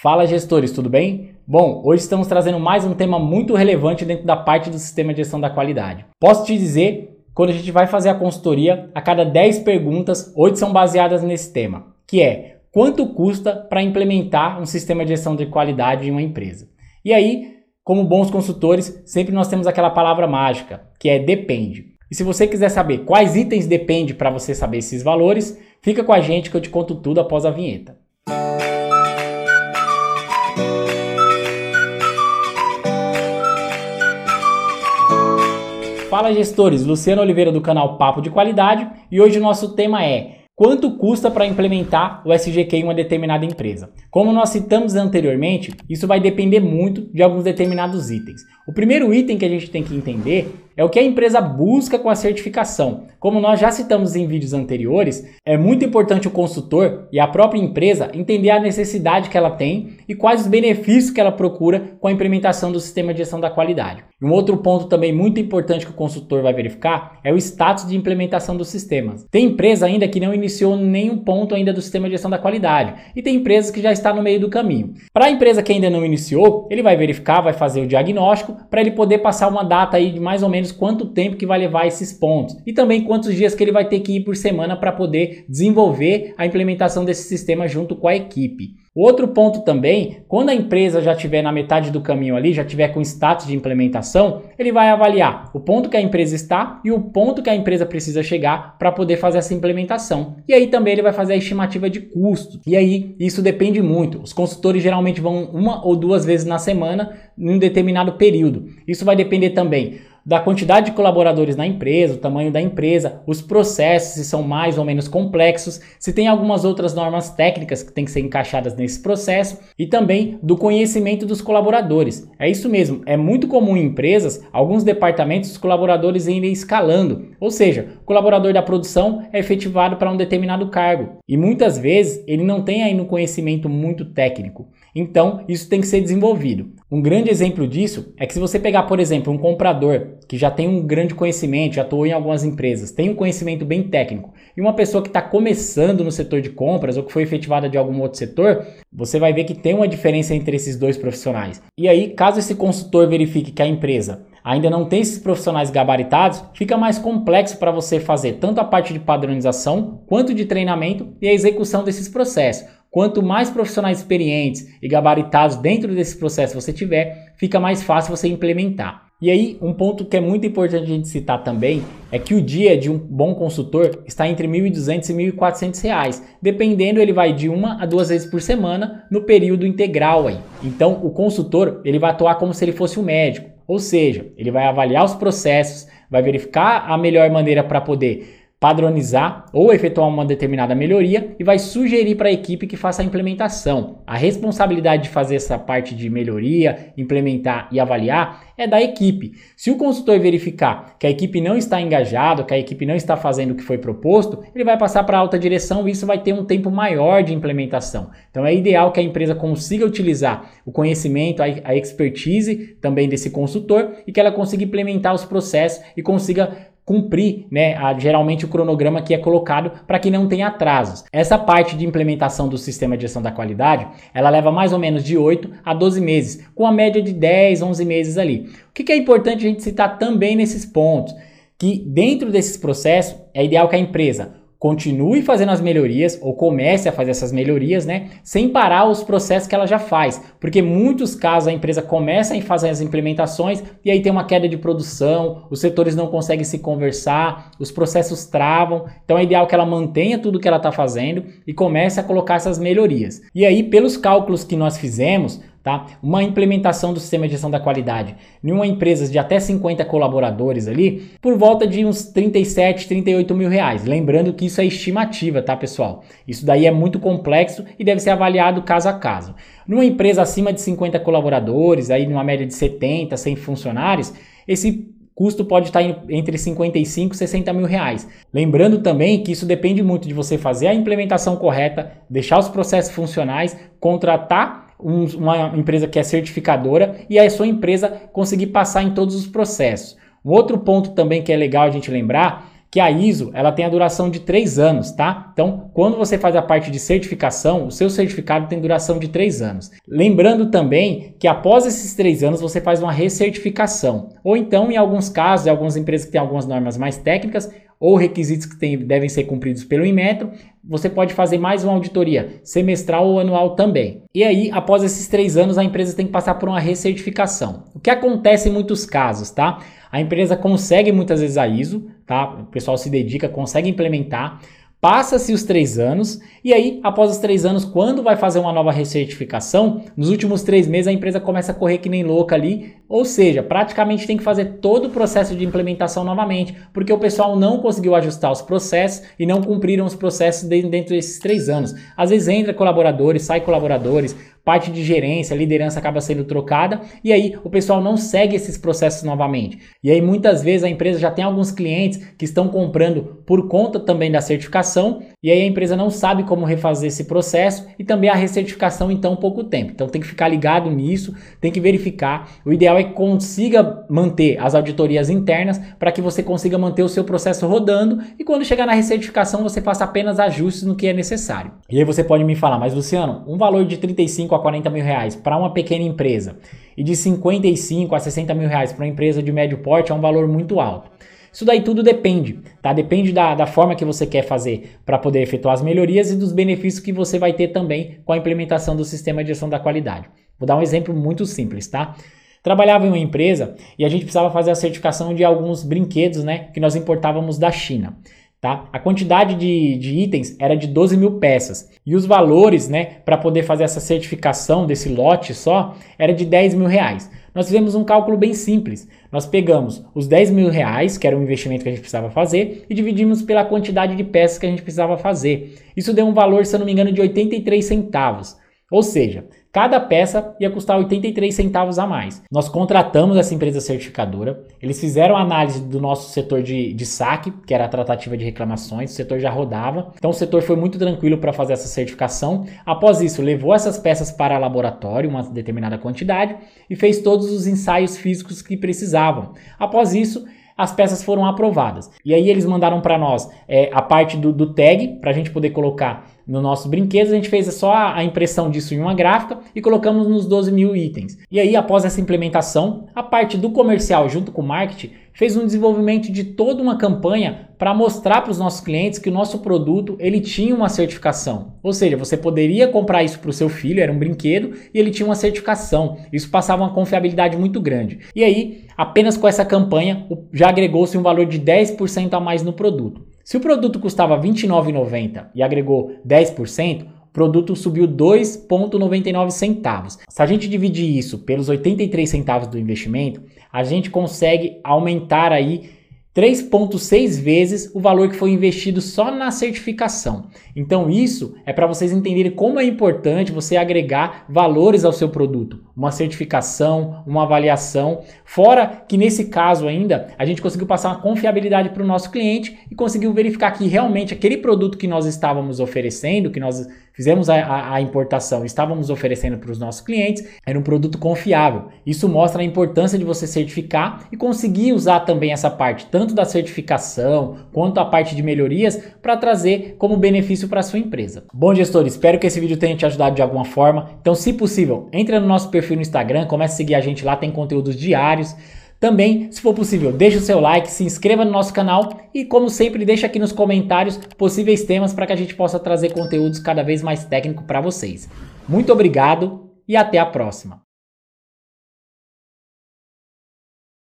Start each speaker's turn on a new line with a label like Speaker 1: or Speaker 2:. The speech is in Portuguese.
Speaker 1: Fala gestores, tudo bem? Bom, hoje estamos trazendo mais um tema muito relevante dentro da parte do sistema de gestão da qualidade. Posso te dizer, quando a gente vai fazer a consultoria, a cada 10 perguntas, 8 são baseadas nesse tema, que é quanto custa para implementar um sistema de gestão de qualidade em uma empresa. E aí, como bons consultores, sempre nós temos aquela palavra mágica, que é depende. E se você quiser saber quais itens depende para você saber esses valores, fica com a gente que eu te conto tudo após a vinheta. Fala gestores, Luciano Oliveira do canal Papo de Qualidade e hoje o nosso tema é Quanto custa para implementar o SGQ em uma determinada empresa? Como nós citamos anteriormente, isso vai depender muito de alguns determinados itens. O primeiro item que a gente tem que entender é o que a empresa busca com a certificação. Como nós já citamos em vídeos anteriores, é muito importante o consultor e a própria empresa entender a necessidade que ela tem e quais os benefícios que ela procura com a implementação do sistema de gestão da qualidade. Um outro ponto também muito importante que o consultor vai verificar é o status de implementação dos sistemas. Tem empresa ainda que não iniciou nenhum ponto ainda do sistema de gestão da qualidade e tem empresas que já está no meio do caminho. Para a empresa que ainda não iniciou, ele vai verificar, vai fazer o diagnóstico para ele poder passar uma data aí de mais ou menos quanto tempo que vai levar esses pontos e também quantos dias que ele vai ter que ir por semana para poder desenvolver a implementação desse sistema junto com a equipe. Outro ponto também, quando a empresa já estiver na metade do caminho ali, já tiver com status de implementação, ele vai avaliar o ponto que a empresa está e o ponto que a empresa precisa chegar para poder fazer essa implementação. E aí também ele vai fazer a estimativa de custo. E aí isso depende muito. Os consultores geralmente vão uma ou duas vezes na semana em um determinado período. Isso vai depender também da quantidade de colaboradores na empresa, o tamanho da empresa, os processos, se são mais ou menos complexos, se tem algumas outras normas técnicas que têm que ser encaixadas nesse processo e também do conhecimento dos colaboradores. É isso mesmo, é muito comum em empresas, alguns departamentos, os colaboradores irem escalando, ou seja, o colaborador da produção é efetivado para um determinado cargo e muitas vezes ele não tem ainda um conhecimento muito técnico. Então, isso tem que ser desenvolvido. Um grande exemplo disso é que se você pegar, por exemplo, um comprador que já tem um grande conhecimento, já atuou em algumas empresas, tem um conhecimento bem técnico, e uma pessoa que está começando no setor de compras ou que foi efetivada de algum outro setor, você vai ver que tem uma diferença entre esses dois profissionais. E aí, caso esse consultor verifique que a empresa ainda não tem esses profissionais gabaritados, fica mais complexo para você fazer tanto a parte de padronização quanto de treinamento e a execução desses processos. Quanto mais profissionais experientes e gabaritados dentro desse processo você tiver, fica mais fácil você implementar. E aí, um ponto que é muito importante a gente citar também é que o dia de um bom consultor está entre R$ 1.200 e 1.400 reais. Dependendo, ele vai de uma a duas vezes por semana no período integral aí. Então, o consultor, ele vai atuar como se ele fosse um médico. Ou seja, ele vai avaliar os processos, vai verificar a melhor maneira para poder padronizar ou efetuar uma determinada melhoria e vai sugerir para a equipe que faça a implementação. A responsabilidade de fazer essa parte de melhoria, implementar e avaliar é da equipe. Se o consultor verificar que a equipe não está engajada, que a equipe não está fazendo o que foi proposto, ele vai passar para a alta direção e isso vai ter um tempo maior de implementação. Então é ideal que a empresa consiga utilizar o conhecimento, a expertise também desse consultor e que ela consiga implementar os processos e consiga cumprir, né, a, geralmente o cronograma que é colocado para que não tenha atrasos. Essa parte de implementação do sistema de gestão da qualidade, ela leva mais ou menos de 8 a 12 meses, com a média de 10, 11 meses ali. O que, que é importante a gente citar também nesses pontos? Que dentro desses processos é ideal que a empresa continue fazendo as melhorias ou comece a fazer essas melhorias, né, sem parar os processos que ela já faz, porque muitos casos a empresa começa a fazer as implementações e aí tem uma queda de produção, os setores não conseguem se conversar, os processos travam, então é ideal que ela mantenha tudo que ela está fazendo e comece a colocar essas melhorias. E aí, pelos cálculos que nós fizemos, Tá? Uma implementação do sistema de gestão da qualidade em uma empresa de até 50 colaboradores ali, por volta de uns 37, 38 mil reais. Lembrando que isso é estimativa, tá, pessoal? Isso daí é muito complexo e deve ser avaliado caso a caso. Numa empresa acima de 50 colaboradores, aí numa média de 70, 100 funcionários, esse custo pode estar entre 55 e 60 mil reais. Lembrando também que isso depende muito de você fazer a implementação correta, deixar os processos funcionais, contratar um, uma empresa que é certificadora e a sua empresa conseguir passar em todos os processos. Um outro ponto também que é legal a gente lembrar que a ISO ela tem a duração de 3 anos, tá? Então, quando você faz a parte de certificação, o seu certificado tem duração de 3 anos. Lembrando também que após esses 3 anos você faz uma recertificação. Ou então, em alguns casos, em algumas empresas que têm algumas normas mais técnicas, ou requisitos que tem, devem ser cumpridos pelo Inmetro, você pode fazer mais uma auditoria semestral ou anual também. E aí, após esses três anos, a empresa tem que passar por uma recertificação. O que acontece em muitos casos, tá? A empresa consegue muitas vezes a ISO, tá? O pessoal se dedica, consegue implementar, Passa-se os três anos e aí, após os três anos, quando vai fazer uma nova recertificação, nos últimos três meses a empresa começa a correr que nem louca ali, ou seja, praticamente tem que fazer todo o processo de implementação novamente, porque o pessoal não conseguiu ajustar os processos e não cumpriram os processos dentro desses três anos. Às vezes entra colaboradores, sai colaboradores, parte de gerência, liderança acaba sendo trocada e aí o pessoal não segue esses processos novamente. E aí muitas vezes a empresa já tem alguns clientes que estão comprando por conta também da certificação e aí a empresa não sabe como refazer esse processo e também a recertificação em tão pouco tempo. Então tem que ficar ligado nisso, tem que verificar. O ideal é que consiga manter as auditorias internas para que você consiga manter o seu processo rodando e quando chegar na recertificação você faça apenas ajustes no que é necessário. E aí você pode me falar, mas Luciano, um valor de 35 a 40 mil reais para uma pequena empresa e de 55 a 60 mil reais para uma empresa de médio porte é um valor muito alto. Isso daí tudo depende, tá? Depende da, da forma que você quer fazer para poder efetuar as melhorias e dos benefícios que você vai ter também com a implementação do sistema de gestão da qualidade. Vou dar um exemplo muito simples, tá? Trabalhava em uma empresa e a gente precisava fazer a certificação de alguns brinquedos, né, que nós importávamos da China. Tá? A quantidade de, de, itens era de 12 mil peças e os valores, né, para poder fazer essa certificação desse lote só, era de 10 mil reais. Nós fizemos um cálculo bem simples. Nós pegamos os 10 mil reais, que era o investimento que a gente precisava fazer, e dividimos pela quantidade de peças que a gente precisava fazer. Isso deu um valor, se eu não me engano, de 83 centavos. Ou seja, Cada peça ia custar 83 centavos a mais. Nós contratamos essa empresa certificadora, eles fizeram a análise do nosso setor de, de saque, que era a tratativa de reclamações, o setor já rodava, então o setor foi muito tranquilo para fazer essa certificação. Após isso, levou essas peças para laboratório, uma determinada quantidade, e fez todos os ensaios físicos que precisavam. Após isso, as peças foram aprovadas. E aí eles mandaram para nós é, a parte do, do tag, para a gente poder colocar no nossos brinquedos, a gente fez só a impressão disso em uma gráfica e colocamos nos 12 mil itens. E aí, após essa implementação, a parte do comercial junto com o marketing fez um desenvolvimento de toda uma campanha para mostrar para os nossos clientes que o nosso produto ele tinha uma certificação. Ou seja, você poderia comprar isso para o seu filho, era um brinquedo, e ele tinha uma certificação. Isso passava uma confiabilidade muito grande. E aí, apenas com essa campanha, já agregou-se um valor de 10% a mais no produto. Se o produto custava R$ 29,90 e agregou 10%, o produto subiu 2,99 centavos. Se a gente dividir isso pelos 83 centavos do investimento, a gente consegue aumentar aí 3,6 vezes o valor que foi investido só na certificação. Então, isso é para vocês entenderem como é importante você agregar valores ao seu produto, uma certificação, uma avaliação. Fora que nesse caso ainda a gente conseguiu passar uma confiabilidade para o nosso cliente e conseguiu verificar que realmente aquele produto que nós estávamos oferecendo, que nós fizemos a, a, a importação, estávamos oferecendo para os nossos clientes, era um produto confiável. Isso mostra a importância de você certificar e conseguir usar também essa parte, tanto da certificação quanto a parte de melhorias, para trazer como benefício para a sua empresa. Bom, gestor, espero que esse vídeo tenha te ajudado de alguma forma. Então, se possível, entre no nosso perfil no Instagram, comece a seguir a gente lá, tem conteúdos diários. Também, se for possível, deixe o seu like, se inscreva no nosso canal e, como sempre, deixe aqui nos comentários possíveis temas para que a gente possa trazer conteúdos cada vez mais técnicos para vocês. Muito obrigado e até a próxima!